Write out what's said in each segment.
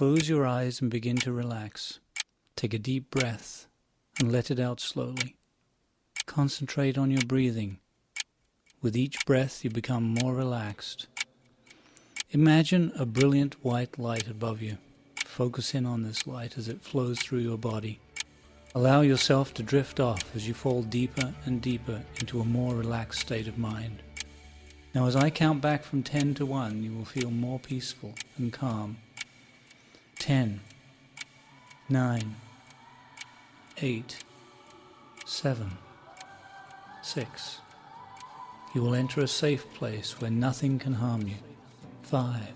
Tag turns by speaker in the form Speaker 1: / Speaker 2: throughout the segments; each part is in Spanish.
Speaker 1: Close your eyes and begin to relax. Take a deep breath and let it out slowly. Concentrate on your breathing. With each breath, you become more relaxed. Imagine a brilliant white light above you. Focus in on this light as it flows through your body. Allow yourself to drift off as you fall deeper and deeper into a more relaxed state of mind. Now, as I count back from 10 to 1, you will feel more peaceful and calm ten, nine, eight, seven, six. You will enter a safe place where nothing can harm you. Five,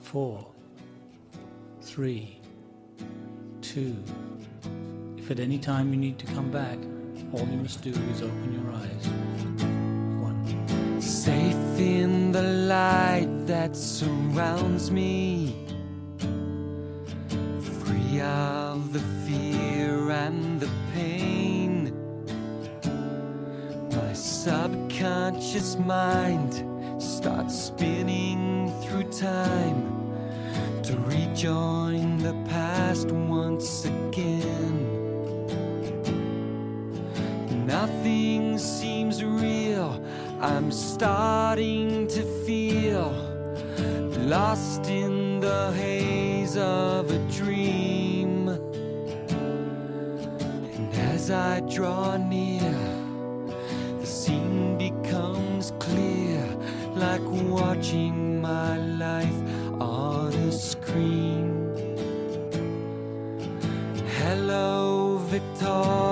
Speaker 1: four, three, two. If at any time you need to come back, all you must do is open your eyes. One.
Speaker 2: Safe in the light that surrounds me of the fear and the pain. My subconscious mind starts spinning through time to rejoin the past once again. Nothing seems real, I'm starting to feel lost in the haze of a dream. And as I draw near, the scene becomes clear, like watching my life on a screen. Hello, Victoria,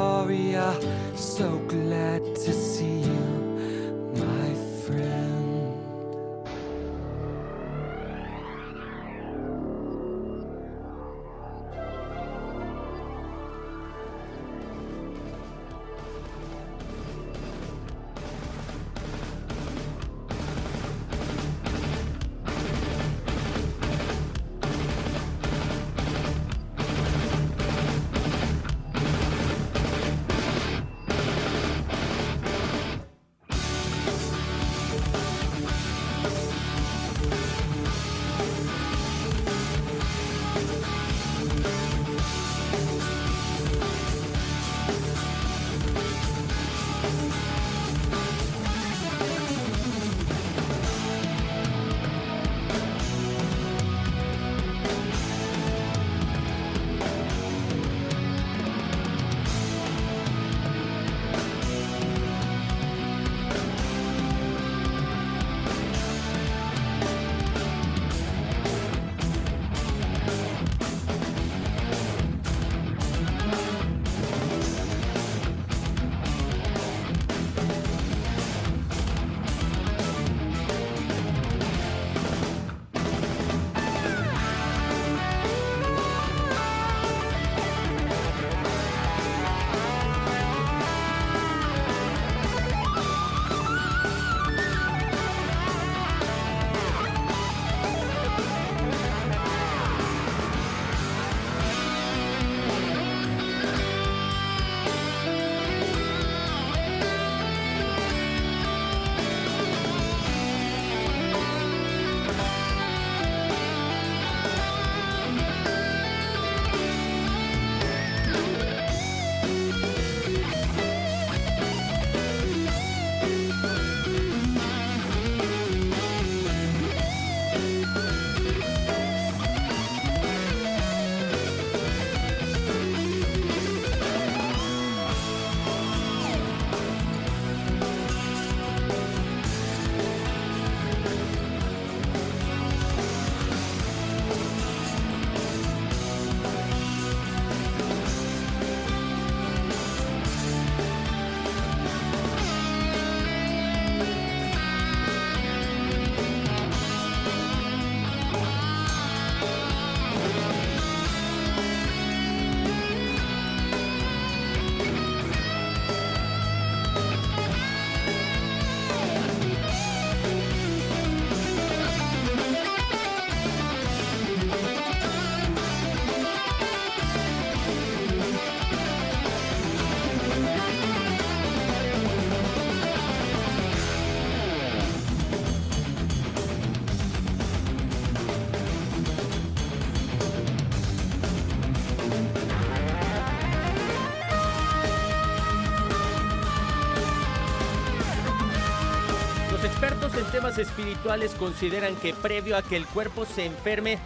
Speaker 3: espirituales consideran que previo a que el cuerpo se enferme,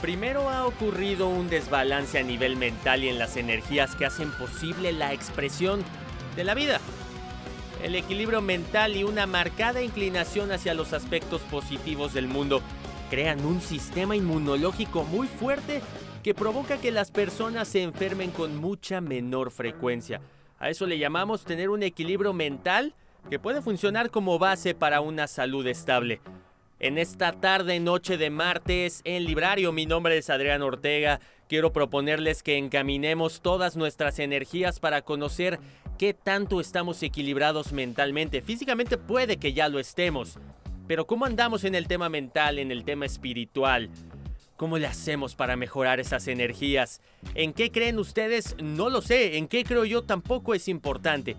Speaker 3: primero ha ocurrido un desbalance a nivel mental y en las energías que hacen posible la expresión de la vida. El equilibrio mental y una marcada inclinación hacia los aspectos positivos del mundo crean un sistema inmunológico muy fuerte que provoca que las personas se enfermen con mucha menor frecuencia. A eso le llamamos tener un equilibrio mental que puede funcionar como base para una salud estable. En esta tarde noche de martes en Librario, mi nombre es Adrián Ortega. Quiero proponerles que encaminemos todas nuestras energías para conocer qué tanto estamos equilibrados mentalmente. Físicamente puede que ya lo estemos, pero ¿cómo andamos en el tema mental, en el tema espiritual? ¿Cómo le hacemos para mejorar esas energías? ¿En qué creen ustedes? No lo sé. ¿En qué creo yo? Tampoco es importante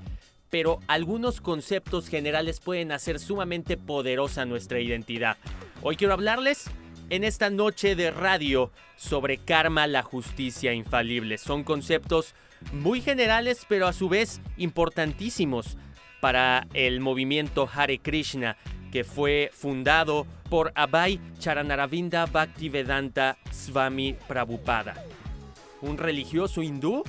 Speaker 3: pero algunos conceptos generales pueden hacer sumamente poderosa nuestra identidad. Hoy quiero hablarles en esta noche de radio sobre karma, la justicia infalible. Son conceptos muy generales, pero a su vez importantísimos para el movimiento Hare Krishna, que fue fundado por Abhay Charanaravinda Bhaktivedanta Swami Prabhupada, un religioso hindú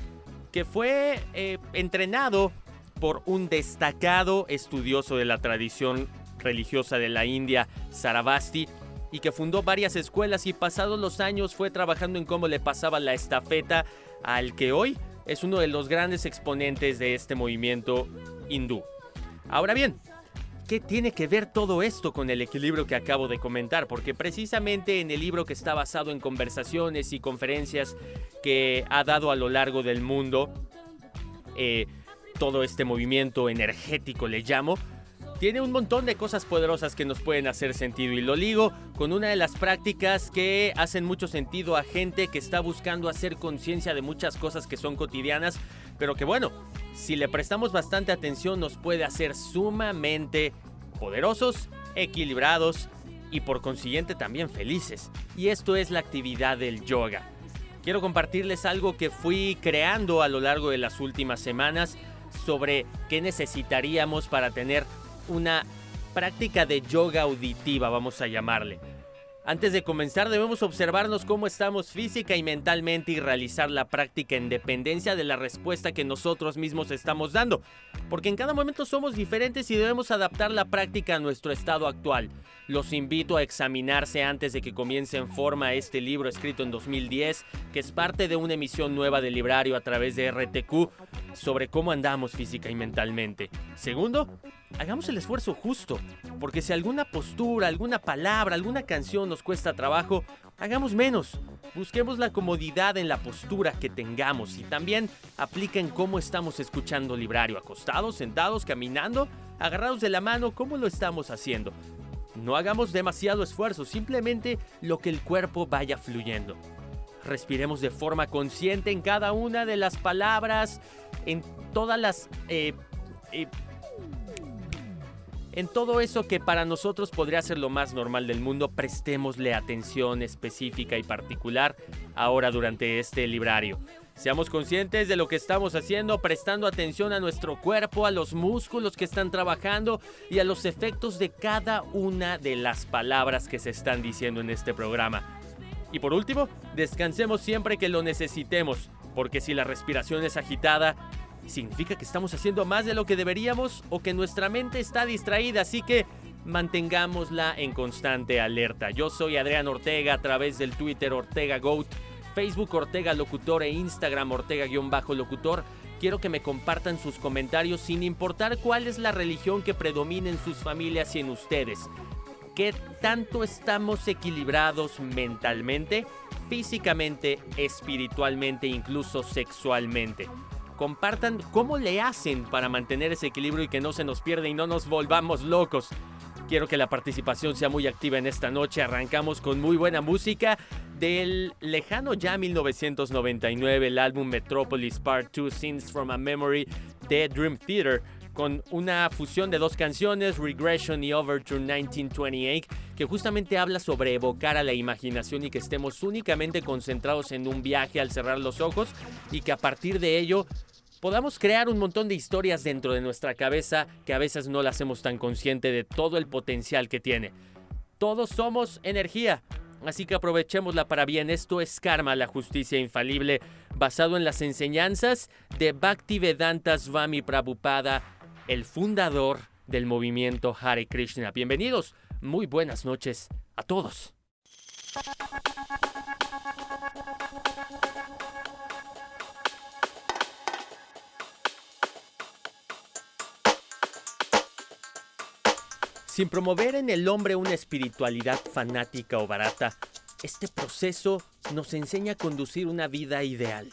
Speaker 3: que fue eh, entrenado por un destacado estudioso de la tradición religiosa de la India, Sarabasti, y que fundó varias escuelas y pasados los años fue trabajando en cómo le pasaba la estafeta al que hoy es uno de los grandes exponentes de este movimiento hindú. Ahora bien, ¿qué tiene que ver todo esto con el equilibrio que acabo de comentar? Porque precisamente en el libro que está basado en conversaciones y conferencias que ha dado a lo largo del mundo, eh, todo este movimiento energético, le llamo, tiene un montón de cosas poderosas que nos pueden hacer sentido y lo ligo con una de las prácticas que hacen mucho sentido a gente que está buscando hacer conciencia de muchas cosas que son cotidianas, pero que bueno, si le prestamos bastante atención nos puede hacer sumamente poderosos, equilibrados y por consiguiente también felices. Y esto es la actividad del yoga. Quiero compartirles algo que fui creando a lo largo de las últimas semanas sobre qué necesitaríamos para tener una práctica de yoga auditiva, vamos a llamarle. Antes de comenzar debemos observarnos cómo estamos física y mentalmente y realizar la práctica en dependencia de la respuesta que nosotros mismos estamos dando, porque en cada momento somos diferentes y debemos adaptar la práctica a nuestro estado actual. Los invito a examinarse antes de que comience en forma este libro escrito en 2010, que es parte de una emisión nueva del librario a través de RTQ sobre cómo andamos física y mentalmente. Segundo, hagamos el esfuerzo justo, porque si alguna postura, alguna palabra, alguna canción nos cuesta trabajo, hagamos menos. Busquemos la comodidad en la postura que tengamos y también aplica en cómo estamos escuchando librario, acostados, sentados, caminando, agarrados de la mano, cómo lo estamos haciendo. No hagamos demasiado esfuerzo, simplemente lo que el cuerpo vaya fluyendo. Respiremos de forma consciente en cada una de las palabras, en todas las... Eh, eh, en todo eso que para nosotros podría ser lo más normal del mundo, prestémosle atención específica y particular ahora durante este librario. Seamos conscientes de lo que estamos haciendo, prestando atención a nuestro cuerpo, a los músculos que están trabajando y a los efectos de cada una de las palabras que se están diciendo en este programa. Y por último, descansemos siempre que lo necesitemos, porque si la respiración es agitada, significa que estamos haciendo más de lo que deberíamos o que nuestra mente está distraída, así que mantengámosla en constante alerta. Yo soy Adrián Ortega a través del Twitter Ortega Goat, Facebook Ortega Locutor e Instagram Ortega-Locutor. Quiero que me compartan sus comentarios sin importar cuál es la religión que predomina en sus familias y en ustedes. ¿Qué tanto estamos equilibrados mentalmente, físicamente, espiritualmente, incluso sexualmente? Compartan cómo le hacen para mantener ese equilibrio y que no se nos pierda y no nos volvamos locos. Quiero que la participación sea muy activa en esta noche. Arrancamos con muy buena música del lejano ya 1999, el álbum Metropolis Part 2 Scenes from a Memory de Dream Theater con una fusión de dos canciones, Regression y Overture 1928, que justamente habla sobre evocar a la imaginación y que estemos únicamente concentrados en un viaje al cerrar los ojos y que a partir de ello podamos crear un montón de historias dentro de nuestra cabeza que a veces no la hacemos tan consciente de todo el potencial que tiene. Todos somos energía, así que aprovechémosla para bien. Esto es Karma, la justicia infalible, basado en las enseñanzas de Bhaktivedanta Swami Prabhupada, el fundador del movimiento Hare Krishna. Bienvenidos, muy buenas noches a todos. Sin promover en el hombre una espiritualidad fanática o barata, este proceso nos enseña a conducir una vida ideal.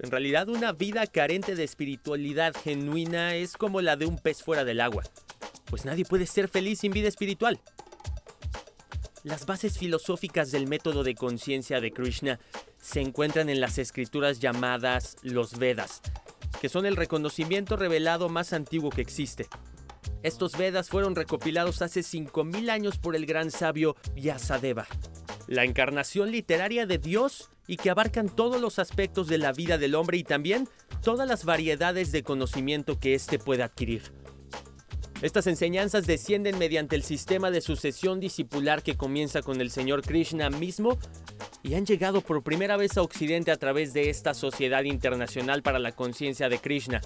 Speaker 3: En realidad, una vida carente de espiritualidad genuina es como la de un pez fuera del agua, pues nadie puede ser feliz sin vida espiritual. Las bases filosóficas del método de conciencia de Krishna se encuentran en las escrituras llamadas los Vedas, que son el reconocimiento revelado más antiguo que existe. Estos Vedas fueron recopilados hace 5.000 años por el gran sabio Vyasadeva, la encarnación literaria de Dios y que abarcan todos los aspectos de la vida del hombre y también todas las variedades de conocimiento que éste puede adquirir. Estas enseñanzas descienden mediante el sistema de sucesión discipular que comienza con el Señor Krishna mismo y han llegado por primera vez a Occidente a través de esta Sociedad Internacional para la Conciencia de Krishna,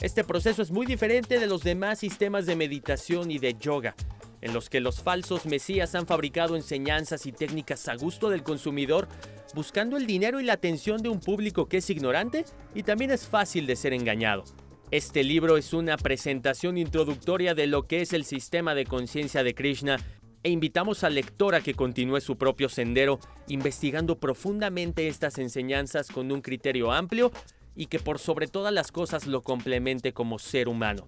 Speaker 3: este proceso es muy diferente de los demás sistemas de meditación y de yoga, en los que los falsos mesías han fabricado enseñanzas y técnicas a gusto del consumidor, buscando el dinero y la atención de un público que es ignorante y también es fácil de ser engañado. Este libro es una presentación introductoria de lo que es el sistema de conciencia de Krishna e invitamos al lector a que continúe su propio sendero investigando profundamente estas enseñanzas con un criterio amplio y que por sobre todas las cosas lo complemente como ser humano.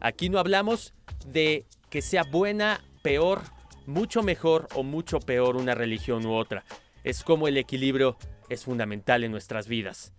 Speaker 3: Aquí no hablamos de que sea buena, peor, mucho mejor o mucho peor una religión u otra. Es como el equilibrio es fundamental en nuestras vidas.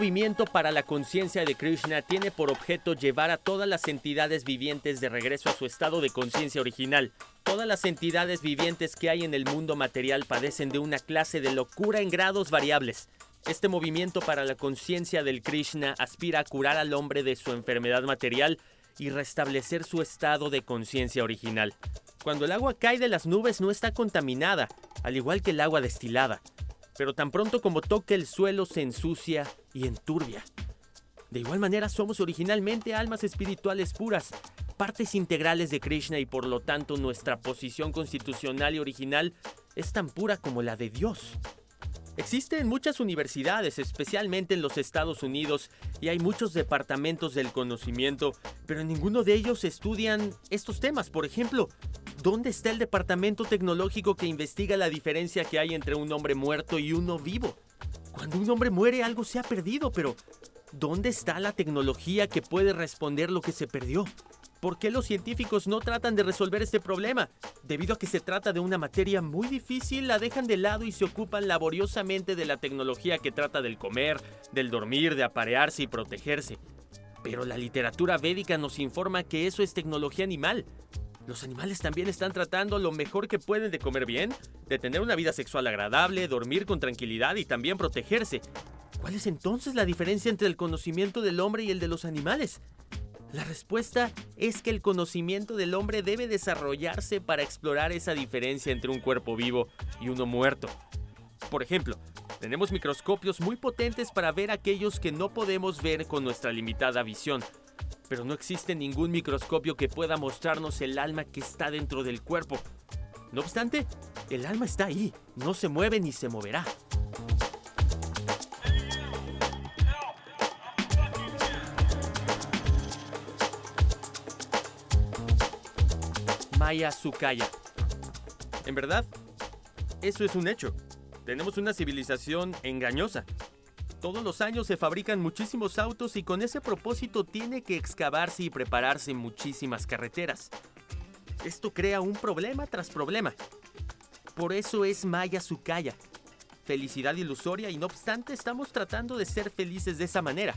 Speaker 3: Movimiento para la conciencia de Krishna tiene por objeto llevar a todas las entidades vivientes de regreso a su estado de conciencia original. Todas las entidades vivientes que hay en el mundo material padecen de una clase de locura en grados variables. Este movimiento para la conciencia del Krishna aspira a curar al hombre de su enfermedad material y restablecer su estado de conciencia original. Cuando el agua cae de las nubes no está contaminada, al igual que el agua destilada pero tan pronto como toque el suelo se ensucia y enturbia. De igual manera somos originalmente almas espirituales puras, partes integrales de Krishna y por lo tanto nuestra posición constitucional y original es tan pura como la de Dios. Existen muchas universidades, especialmente en los Estados Unidos, y hay muchos departamentos del conocimiento, pero en ninguno de ellos estudian estos temas. Por ejemplo, ¿Dónde está el departamento tecnológico que investiga la diferencia que hay entre un hombre muerto y uno vivo? Cuando un hombre muere algo se ha perdido, pero ¿dónde está la tecnología que puede responder lo que se perdió? ¿Por qué los científicos no tratan de resolver este problema? Debido a que se trata de una materia muy difícil, la dejan de lado y se ocupan laboriosamente de la tecnología que trata del comer, del dormir, de aparearse y protegerse. Pero la literatura védica nos informa que eso es tecnología animal. Los animales también están tratando lo mejor que pueden de comer bien, de tener una vida sexual agradable, dormir con tranquilidad y también protegerse. ¿Cuál es entonces la diferencia entre el conocimiento del hombre y el de los animales? La respuesta es que el conocimiento del hombre debe desarrollarse para explorar esa diferencia entre un cuerpo vivo y uno muerto. Por ejemplo, tenemos microscopios muy potentes para ver aquellos que no podemos ver con nuestra limitada visión, pero no existe ningún microscopio que pueda mostrarnos el alma que está dentro del cuerpo. No obstante, el alma está ahí, no se mueve ni se moverá. Maya Sukaya. En verdad, eso es un hecho. Tenemos una civilización engañosa, todos los años se fabrican muchísimos autos y con ese propósito tiene que excavarse y prepararse muchísimas carreteras. Esto crea un problema tras problema. Por eso es Maya Sukaya. Felicidad ilusoria y no obstante estamos tratando de ser felices de esa manera.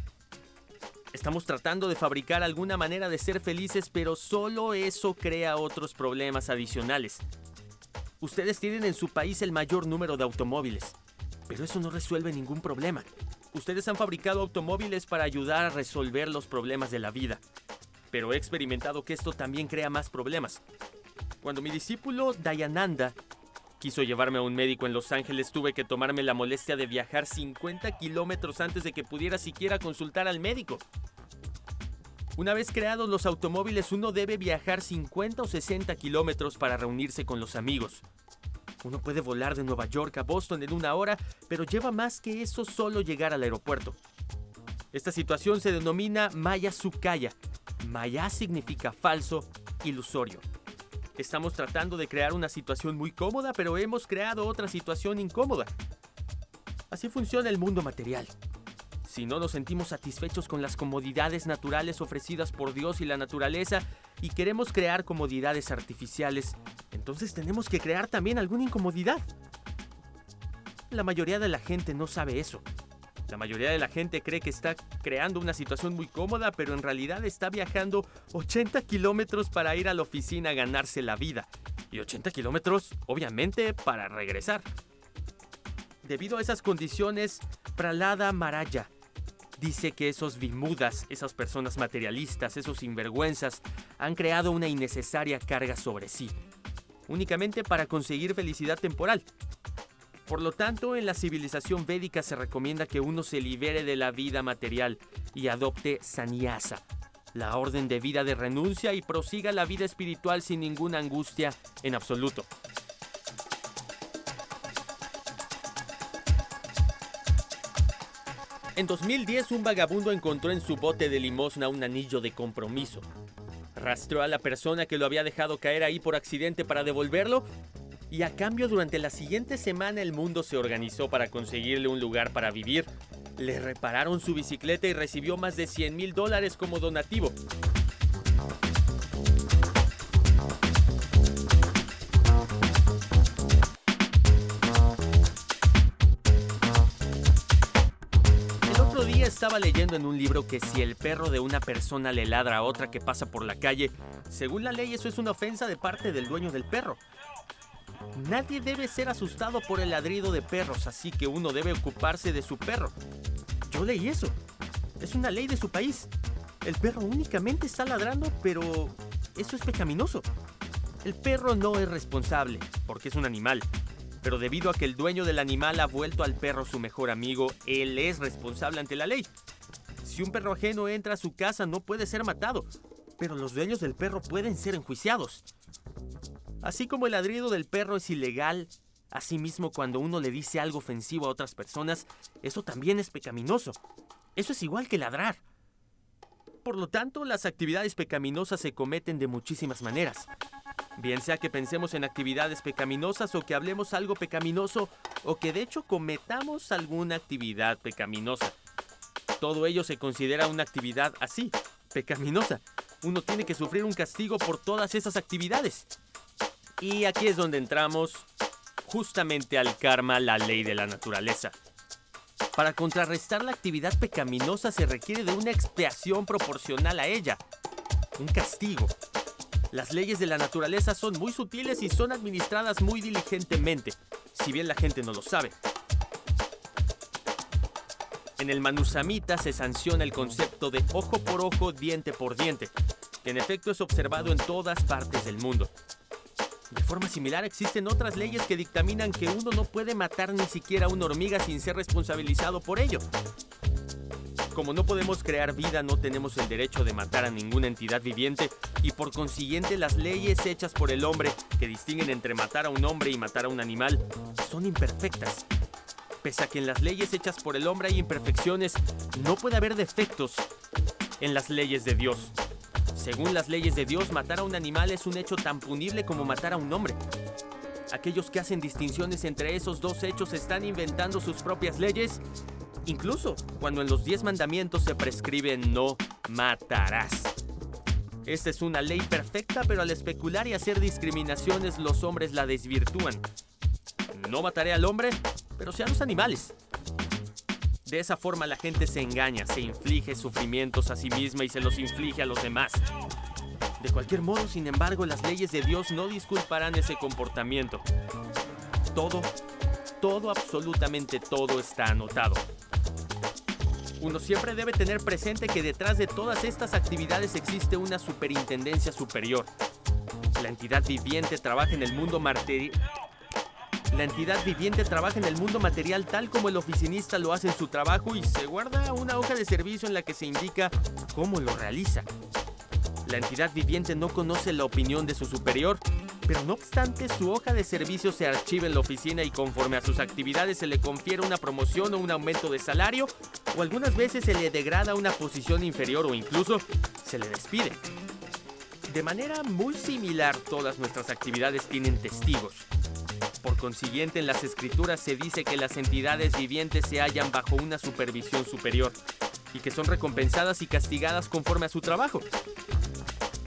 Speaker 3: Estamos tratando de fabricar alguna manera de ser felices, pero solo eso crea otros problemas adicionales. Ustedes tienen en su país el mayor número de automóviles, pero eso no resuelve ningún problema. Ustedes han fabricado automóviles para ayudar a resolver los problemas de la vida, pero he experimentado que esto también crea más problemas. Cuando mi discípulo Dayananda quiso llevarme a un médico en Los Ángeles, tuve que tomarme la molestia de viajar 50 kilómetros antes de que pudiera siquiera consultar al médico. Una vez creados los automóviles, uno debe viajar 50 o 60 kilómetros para reunirse con los amigos. Uno puede volar de Nueva York a Boston en una hora, pero lleva más que eso solo llegar al aeropuerto. Esta situación se denomina Maya Sukaya. Maya significa falso, ilusorio. Estamos tratando de crear una situación muy cómoda, pero hemos creado otra situación incómoda. Así funciona el mundo material. Si no nos sentimos satisfechos con las comodidades naturales ofrecidas por Dios y la naturaleza y queremos crear comodidades artificiales, entonces tenemos que crear también alguna incomodidad. La mayoría de la gente no sabe eso. La mayoría de la gente cree que está creando una situación muy cómoda, pero en realidad está viajando 80 kilómetros para ir a la oficina a ganarse la vida. Y 80 kilómetros, obviamente, para regresar. Debido a esas condiciones, Pralada Maraya dice que esos vimudas, esas personas materialistas, esos sinvergüenzas, han creado una innecesaria carga sobre sí únicamente para conseguir felicidad temporal. Por lo tanto, en la civilización védica se recomienda que uno se libere de la vida material y adopte sannyasa, la orden de vida de renuncia y prosiga la vida espiritual sin ninguna angustia en absoluto. En 2010 un vagabundo encontró en su bote de limosna un anillo de compromiso, Rastreó a la persona que lo había dejado caer ahí por accidente para devolverlo y a cambio durante la siguiente semana el mundo se organizó para conseguirle un lugar para vivir. Le repararon su bicicleta y recibió más de 100 mil dólares como donativo. Estaba leyendo en un libro que si el perro de una persona le ladra a otra que pasa por la calle, según la ley eso es una ofensa de parte del dueño del perro. Nadie debe ser asustado por el ladrido de perros, así que uno debe ocuparse de su perro. Yo leí eso. Es una ley de su país. El perro únicamente está ladrando, pero eso es pecaminoso. El perro no es responsable, porque es un animal. Pero debido a que el dueño del animal ha vuelto al perro su mejor amigo, él es responsable ante la ley. Si un perro ajeno entra a su casa no puede ser matado, pero los dueños del perro pueden ser enjuiciados. Así como el ladrido del perro es ilegal, asimismo cuando uno le dice algo ofensivo a otras personas, eso también es pecaminoso. Eso es igual que ladrar. Por lo tanto, las actividades pecaminosas se cometen de muchísimas maneras. Bien sea que pensemos en actividades pecaminosas o que hablemos algo pecaminoso o que de hecho cometamos alguna actividad pecaminosa. Todo ello se considera una actividad así, pecaminosa. Uno tiene que sufrir un castigo por todas esas actividades. Y aquí es donde entramos justamente al karma, la ley de la naturaleza. Para contrarrestar la actividad pecaminosa se requiere de una expiación proporcional a ella, un castigo. Las leyes de la naturaleza son muy sutiles y son administradas muy diligentemente, si bien la gente no lo sabe. En el Manusamita se sanciona el concepto de ojo por ojo, diente por diente, que en efecto es observado en todas partes del mundo. De forma similar existen otras leyes que dictaminan que uno no puede matar ni siquiera una hormiga sin ser responsabilizado por ello. Como no podemos crear vida, no tenemos el derecho de matar a ninguna entidad viviente y por consiguiente las leyes hechas por el hombre que distinguen entre matar a un hombre y matar a un animal son imperfectas. Pese a que en las leyes hechas por el hombre hay imperfecciones, no puede haber defectos en las leyes de Dios. Según las leyes de Dios, matar a un animal es un hecho tan punible como matar a un hombre. Aquellos que hacen distinciones entre esos dos hechos están inventando sus propias leyes, incluso cuando en los diez mandamientos se prescribe no matarás. Esta es una ley perfecta, pero al especular y hacer discriminaciones los hombres la desvirtúan. No mataré al hombre, pero sí a los animales. De esa forma la gente se engaña, se inflige sufrimientos a sí misma y se los inflige a los demás. De cualquier modo, sin embargo, las leyes de Dios no disculparán ese comportamiento. Todo, todo, absolutamente todo está anotado. Uno siempre debe tener presente que detrás de todas estas actividades existe una superintendencia superior. La entidad viviente trabaja en el mundo material la entidad viviente trabaja en el mundo material tal como el oficinista lo hace en su trabajo y se guarda una hoja de servicio en la que se indica cómo lo realiza. La entidad viviente no conoce la opinión de su superior, pero no obstante su hoja de servicio se archiva en la oficina y conforme a sus actividades se le confiere una promoción o un aumento de salario, o algunas veces se le degrada una posición inferior o incluso se le despide. De manera muy similar todas nuestras actividades tienen testigos, por consiguiente, en las escrituras se dice que las entidades vivientes se hallan bajo una supervisión superior y que son recompensadas y castigadas conforme a su trabajo.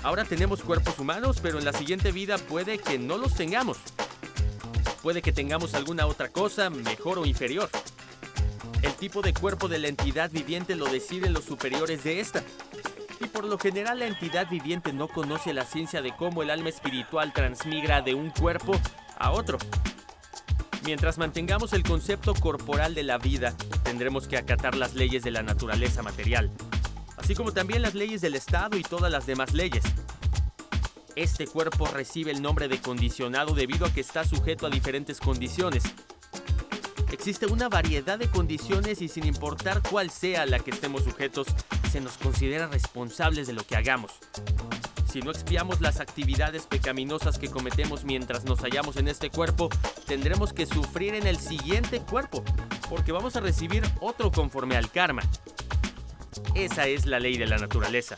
Speaker 3: Ahora tenemos cuerpos humanos, pero en la siguiente vida puede que no los tengamos. Puede que tengamos alguna otra cosa, mejor o inferior. El tipo de cuerpo de la entidad viviente lo deciden los superiores de esta. Y por lo general la entidad viviente no conoce la ciencia de cómo el alma espiritual transmigra de un cuerpo a otro. Mientras mantengamos el concepto corporal de la vida, tendremos que acatar las leyes de la naturaleza material, así como también las leyes del Estado y todas las demás leyes. Este cuerpo recibe el nombre de condicionado debido a que está sujeto a diferentes condiciones. Existe una variedad de condiciones y sin importar cuál sea la que estemos sujetos, se nos considera responsables de lo que hagamos si no expiamos las actividades pecaminosas que cometemos mientras nos hallamos en este cuerpo, tendremos que sufrir en el siguiente cuerpo, porque vamos a recibir otro conforme al karma. Esa es la ley de la naturaleza.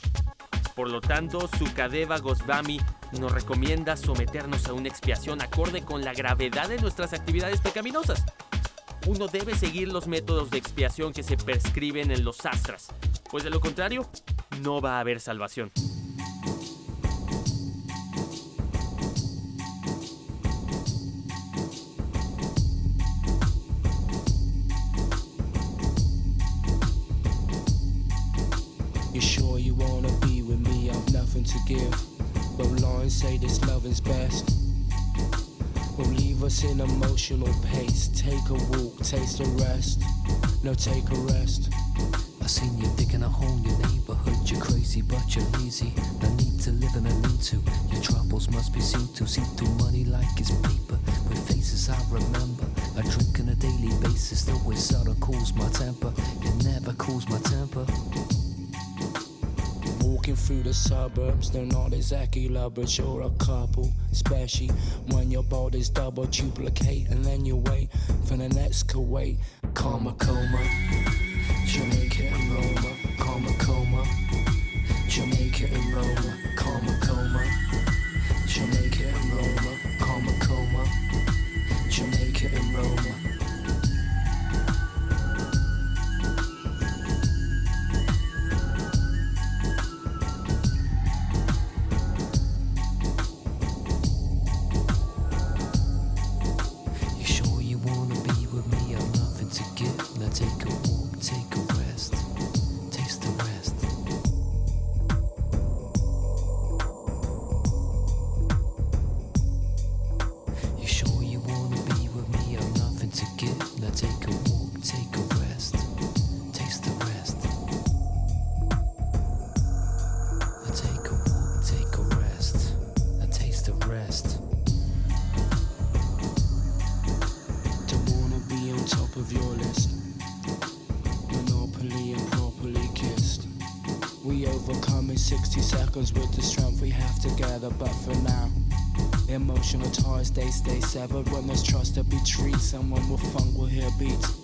Speaker 3: Por lo tanto, Sukadeva Goswami nos recomienda someternos a una expiación acorde con la gravedad de nuestras actividades pecaminosas. Uno debe seguir los métodos de expiación que se prescriben en los astras, pues de lo contrario, no va a haber salvación.
Speaker 4: But lines say this love is best. Will leave us in emotional pace. Take a walk, taste a rest. No, take a rest.
Speaker 5: I seen you digging a hole in your neighborhood. You're crazy, but you're lazy. No need to live in a lean to. Your troubles must be seen to. See through money like it's paper. With faces I remember. I drink on a daily basis. Though it seldom cools my temper. It never cools my temper.
Speaker 4: Walking through the suburbs, they're not exactly lovers, you're a couple. Especially when your body's double duplicate, and then you wait for the next Kuwait. Karma coma, Jamaica and Roma, karma coma, Jamaica and Roma, karma coma, but for now, emotional ties they stay severed. When there's trust to be treated, someone with funk will hear beats.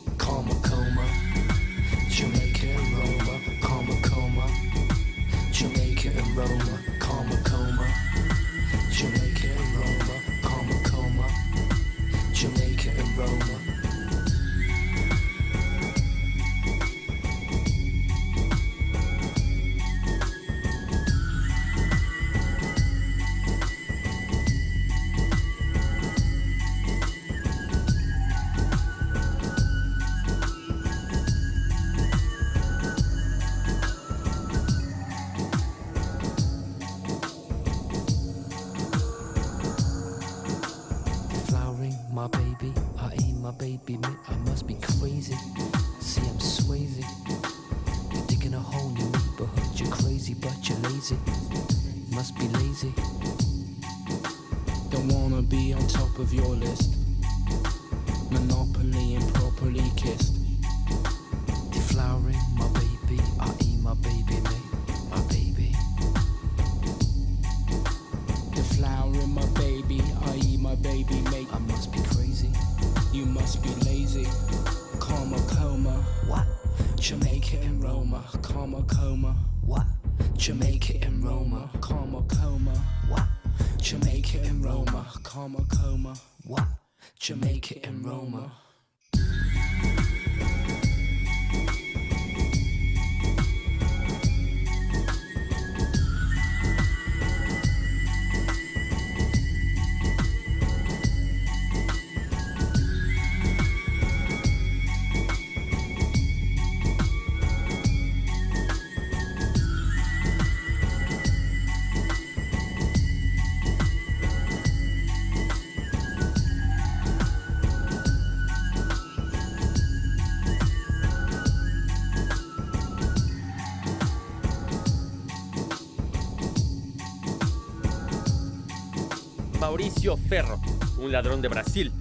Speaker 3: Ladrón de Brasil.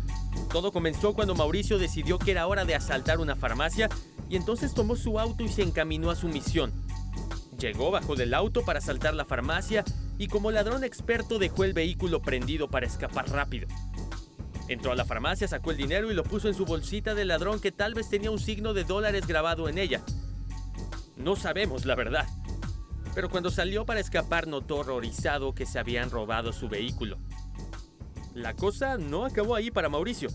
Speaker 3: Todo comenzó cuando Mauricio decidió que era hora de asaltar una farmacia y entonces tomó su auto y se encaminó a su misión. Llegó bajo del auto para asaltar la farmacia y como ladrón experto dejó el vehículo prendido para escapar rápido. Entró a la farmacia, sacó el dinero y lo puso en su bolsita de ladrón que tal vez tenía un signo de dólares grabado en ella. No sabemos la verdad. Pero cuando salió para escapar notó horrorizado que se habían robado su vehículo. La cosa no acabó ahí para Mauricio.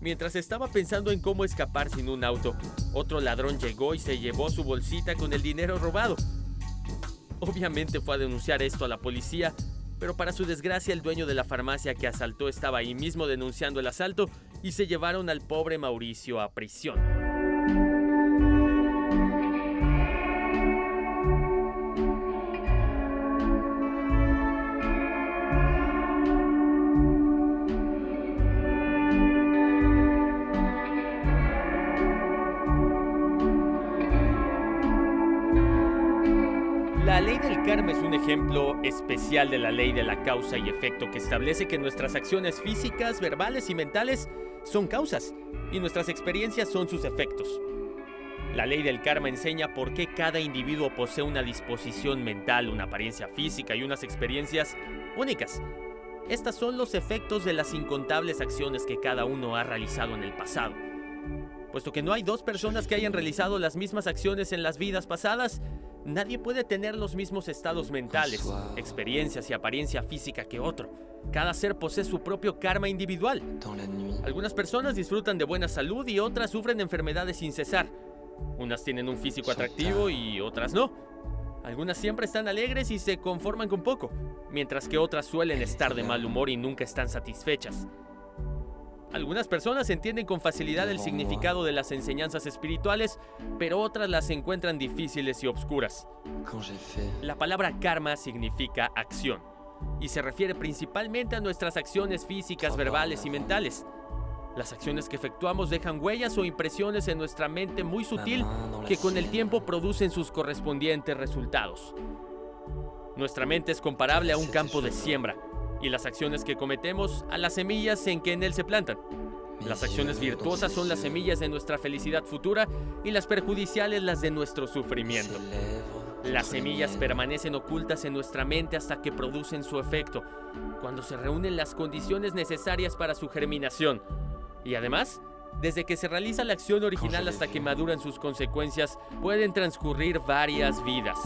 Speaker 3: Mientras estaba pensando en cómo escapar sin un auto, otro ladrón llegó y se llevó su bolsita con el dinero robado. Obviamente fue a denunciar esto a la policía, pero para su desgracia el dueño de la farmacia que asaltó estaba ahí mismo denunciando el asalto y se llevaron al pobre Mauricio a prisión. Es un ejemplo especial de la ley de la causa y efecto que establece que nuestras acciones físicas, verbales y mentales son causas y nuestras experiencias son sus efectos. La ley del karma enseña por qué cada individuo posee una disposición mental, una apariencia física y unas experiencias únicas. Estas son los efectos de las incontables acciones que cada uno ha realizado en el pasado. Puesto que no hay dos personas que hayan realizado las mismas acciones en las vidas pasadas, nadie puede tener los mismos estados mentales, experiencias y apariencia física que otro. Cada ser posee su propio karma individual. Algunas personas disfrutan de buena salud y otras sufren enfermedades sin cesar. Unas tienen un físico atractivo y otras no. Algunas siempre están alegres y se conforman con poco, mientras que otras suelen estar de mal humor y nunca están satisfechas. Algunas personas entienden con facilidad el significado de las enseñanzas espirituales, pero otras las encuentran difíciles y obscuras. La palabra karma significa acción y se refiere principalmente a nuestras acciones físicas, verbales y mentales. Las acciones que efectuamos dejan huellas o impresiones en nuestra mente muy sutil que con el tiempo producen sus correspondientes resultados. Nuestra mente es comparable a un campo de siembra y las acciones que cometemos a las semillas en que en él se plantan. Las acciones virtuosas son las semillas de nuestra felicidad futura y las perjudiciales las de nuestro sufrimiento. Las semillas permanecen ocultas en nuestra mente hasta que producen su efecto, cuando se reúnen las condiciones necesarias para su germinación. Y además, desde que se realiza la acción original hasta que maduran sus consecuencias, pueden transcurrir varias vidas.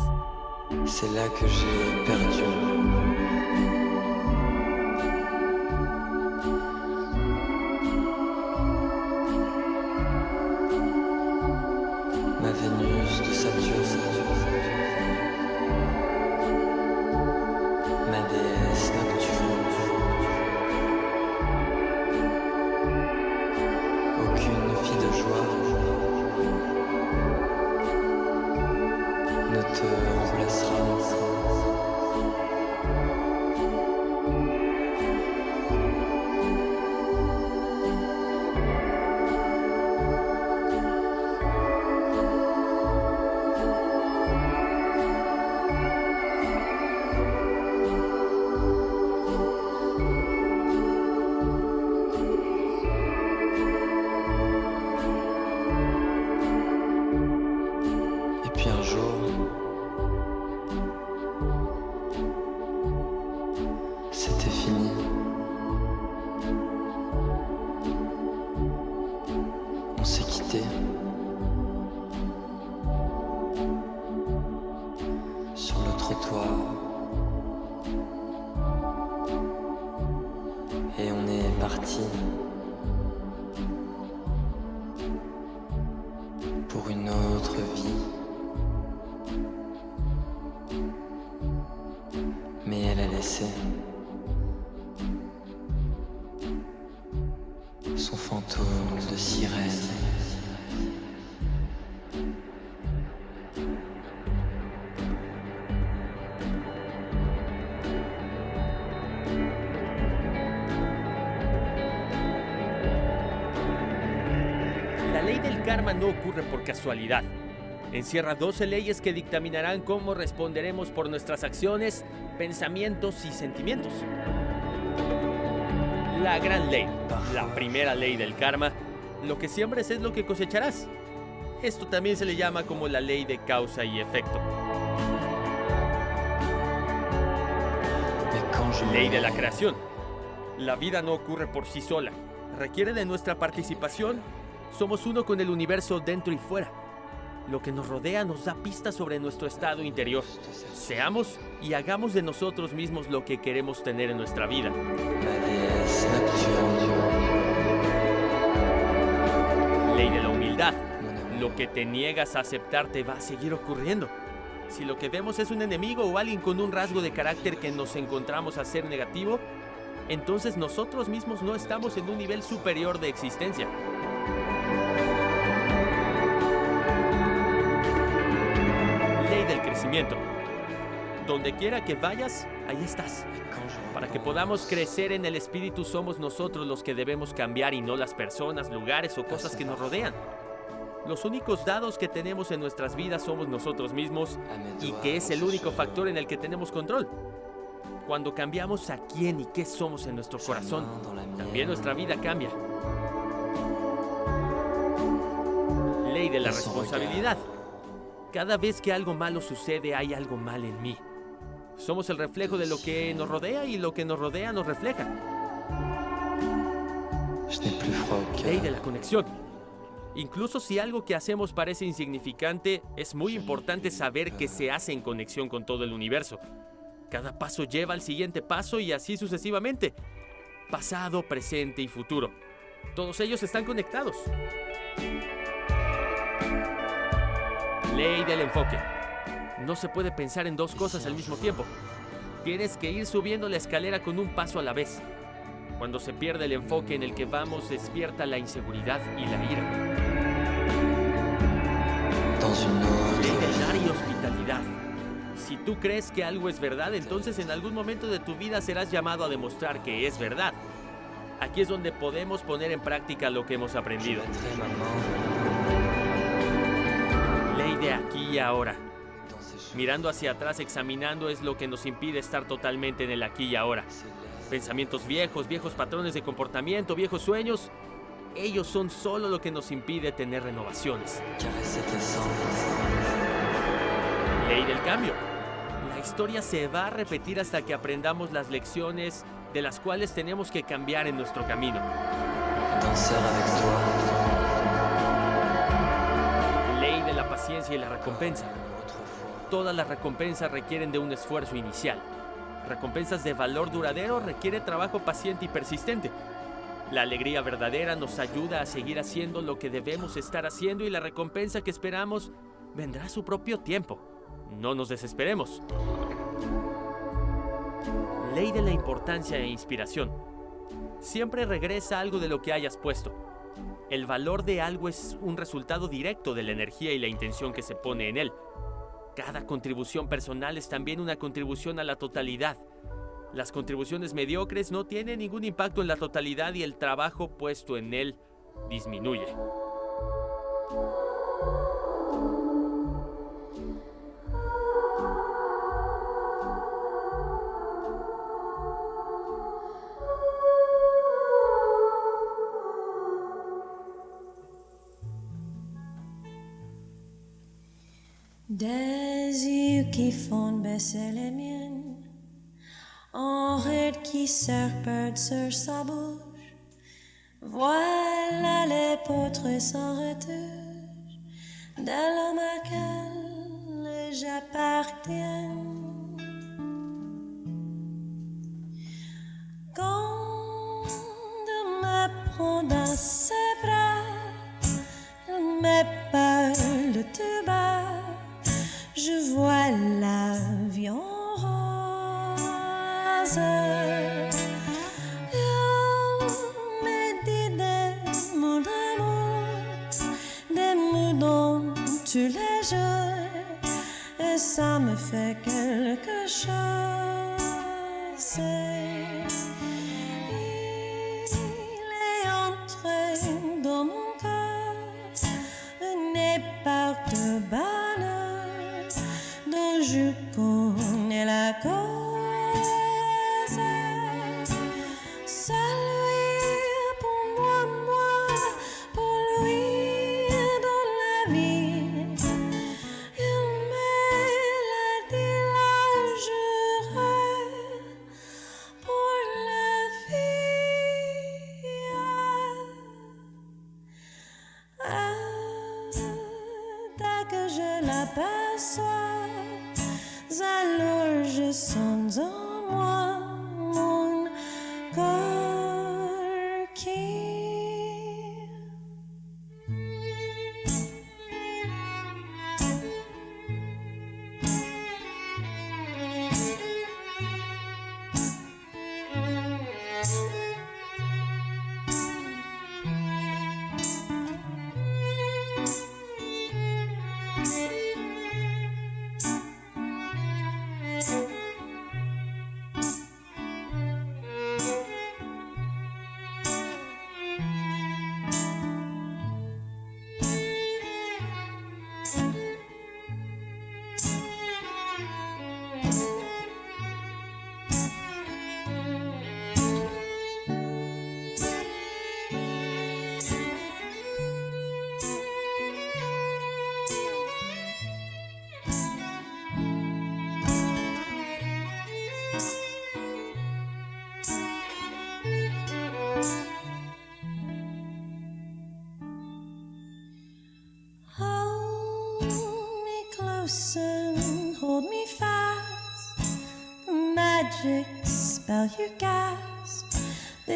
Speaker 2: Fille de joie ne te remplacera.
Speaker 3: Ley del karma no ocurre por casualidad. Encierra 12 leyes que dictaminarán cómo responderemos por nuestras acciones, pensamientos y sentimientos. La gran ley, la primera ley del karma, lo que siembres es lo que cosecharás. Esto también se le llama como la ley de causa y efecto. Ley de la creación. La vida no ocurre por sí sola. Requiere de nuestra participación. Somos uno con el universo dentro y fuera. Lo que nos rodea nos da pistas sobre nuestro estado interior. Seamos y hagamos de nosotros mismos lo que queremos tener en nuestra vida. Ley de la humildad. Lo que te niegas a aceptar te va a seguir ocurriendo. Si lo que vemos es un enemigo o alguien con un rasgo de carácter que nos encontramos a ser negativo, entonces nosotros mismos no estamos en un nivel superior de existencia. Crecimiento. Donde quiera que vayas, ahí estás. Para que podamos crecer en el espíritu somos nosotros los que debemos cambiar y no las personas, lugares o cosas que nos rodean. Los únicos dados que tenemos en nuestras vidas somos nosotros mismos y que es el único factor en el que tenemos control. Cuando cambiamos a quién y qué somos en nuestro corazón, también nuestra vida cambia. Ley de la responsabilidad. Cada vez que algo malo sucede hay algo mal en mí. Somos el reflejo de lo que nos rodea y lo que nos rodea nos refleja. Ley de la conexión. Incluso si algo que hacemos parece insignificante, es muy importante saber que se hace en conexión con todo el universo. Cada paso lleva al siguiente paso y así sucesivamente. Pasado, presente y futuro. Todos ellos están conectados. Ley del enfoque. No se puede pensar en dos cosas al mismo tiempo. Tienes que ir subiendo la escalera con un paso a la vez. Cuando se pierde el enfoque en el que vamos, despierta la inseguridad y la ira. Ley y hospitalidad. Si tú crees que algo es verdad, entonces en algún momento de tu vida serás llamado a demostrar que es verdad. Aquí es donde podemos poner en práctica lo que hemos aprendido. De aquí y ahora. Mirando hacia atrás, examinando es lo que nos impide estar totalmente en el aquí y ahora. Pensamientos viejos, viejos patrones de comportamiento, viejos sueños, ellos son solo lo que nos impide tener renovaciones. Ley del cambio. La historia se va a repetir hasta que aprendamos las lecciones de las cuales tenemos que cambiar en nuestro camino. De la paciencia y la recompensa. Todas las recompensas requieren de un esfuerzo inicial. Recompensas de valor duradero requiere trabajo paciente y persistente. La alegría verdadera nos ayuda a seguir haciendo lo que debemos estar haciendo y la recompensa que esperamos vendrá a su propio tiempo. No nos desesperemos. Ley de la importancia e inspiración. Siempre regresa algo de lo que hayas puesto. El valor de algo es un resultado directo de la energía y la intención que se pone en él. Cada contribución personal es también una contribución a la totalidad. Las contribuciones mediocres no tienen ningún impacto en la totalidad y el trabajo puesto en él disminuye.
Speaker 6: Des yeux qui font baisser les miennes, en ride qui serpente sur sa bouche. Voilà les potres sans retouche de l'homme auquel j'appartiens. Quand me prend dans ses bras, il me shine.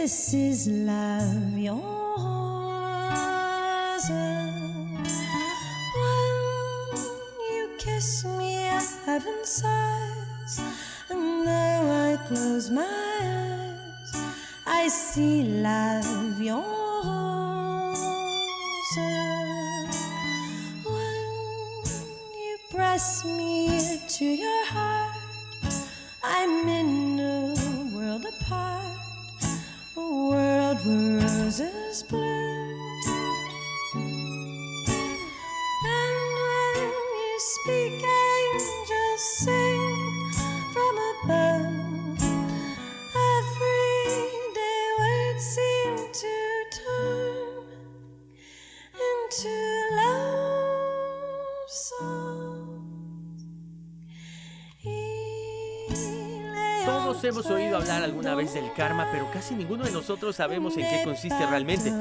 Speaker 6: This is love, yours. When you kiss me, heaven sighs. And though I close my eyes, I see speak.
Speaker 3: Todos hemos oído hablar alguna vez del karma, pero casi ninguno de nosotros sabemos en qué consiste realmente.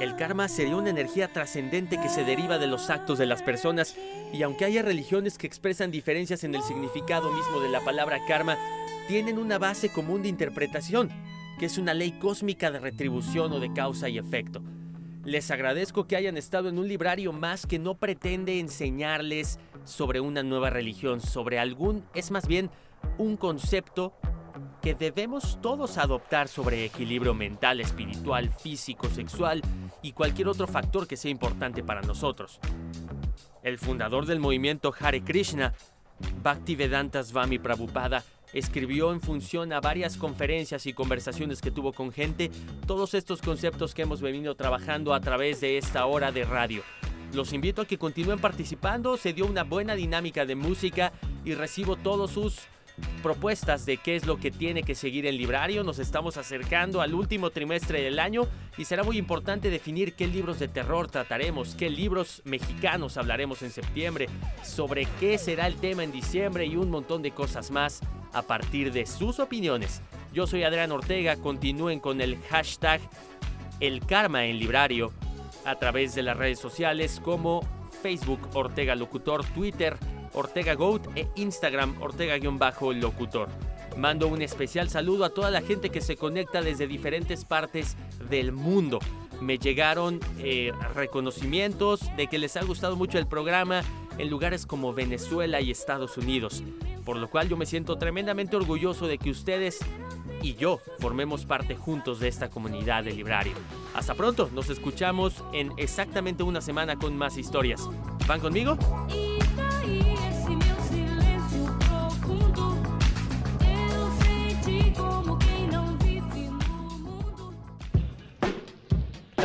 Speaker 3: El karma sería una energía trascendente que se deriva de los actos de las personas y aunque haya religiones que expresan diferencias en el significado mismo de la palabra karma, tienen una base común de interpretación, que es una ley cósmica de retribución o de causa y efecto. Les agradezco que hayan estado en un librario más que no pretende enseñarles sobre una nueva religión, sobre algún, es más bien un concepto que debemos todos adoptar sobre equilibrio mental, espiritual, físico, sexual y cualquier otro factor que sea importante para nosotros. El fundador del movimiento Hare Krishna, Bhaktivedanta Swami Prabhupada, escribió en función a varias conferencias y conversaciones que tuvo con gente todos estos conceptos que hemos venido trabajando a través de esta hora de radio. Los invito a que continúen participando, se dio una buena dinámica de música y recibo todos sus propuestas de qué es lo que tiene que seguir el librario. Nos estamos acercando al último trimestre del año y será muy importante definir qué libros de terror trataremos, qué libros mexicanos hablaremos en septiembre, sobre qué será el tema en diciembre y un montón de cosas más a partir de sus opiniones. Yo soy Adrián Ortega, continúen con el hashtag El Karma en Librario a través de las redes sociales como Facebook Ortega Locutor, Twitter Ortega Goat e Instagram Ortega-locutor. Mando un especial saludo a toda la gente que se conecta desde diferentes partes del mundo. Me llegaron eh, reconocimientos de que les ha gustado mucho el programa en lugares como Venezuela y Estados Unidos, por lo cual yo me siento tremendamente orgulloso de que ustedes y yo formemos parte juntos de esta comunidad de librario. Hasta pronto, nos escuchamos en exactamente una semana con más historias. ¿Van conmigo?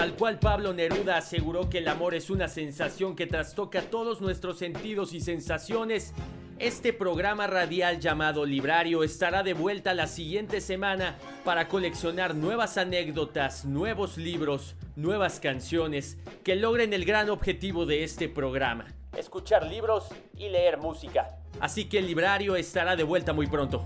Speaker 3: Tal cual Pablo Neruda aseguró que el amor es una sensación que trastoca todos nuestros sentidos y sensaciones, este programa radial llamado Librario estará de vuelta la siguiente semana para coleccionar nuevas anécdotas, nuevos libros, nuevas canciones que logren el gran objetivo de este programa, escuchar libros y leer música. Así que el Librario estará de vuelta muy pronto.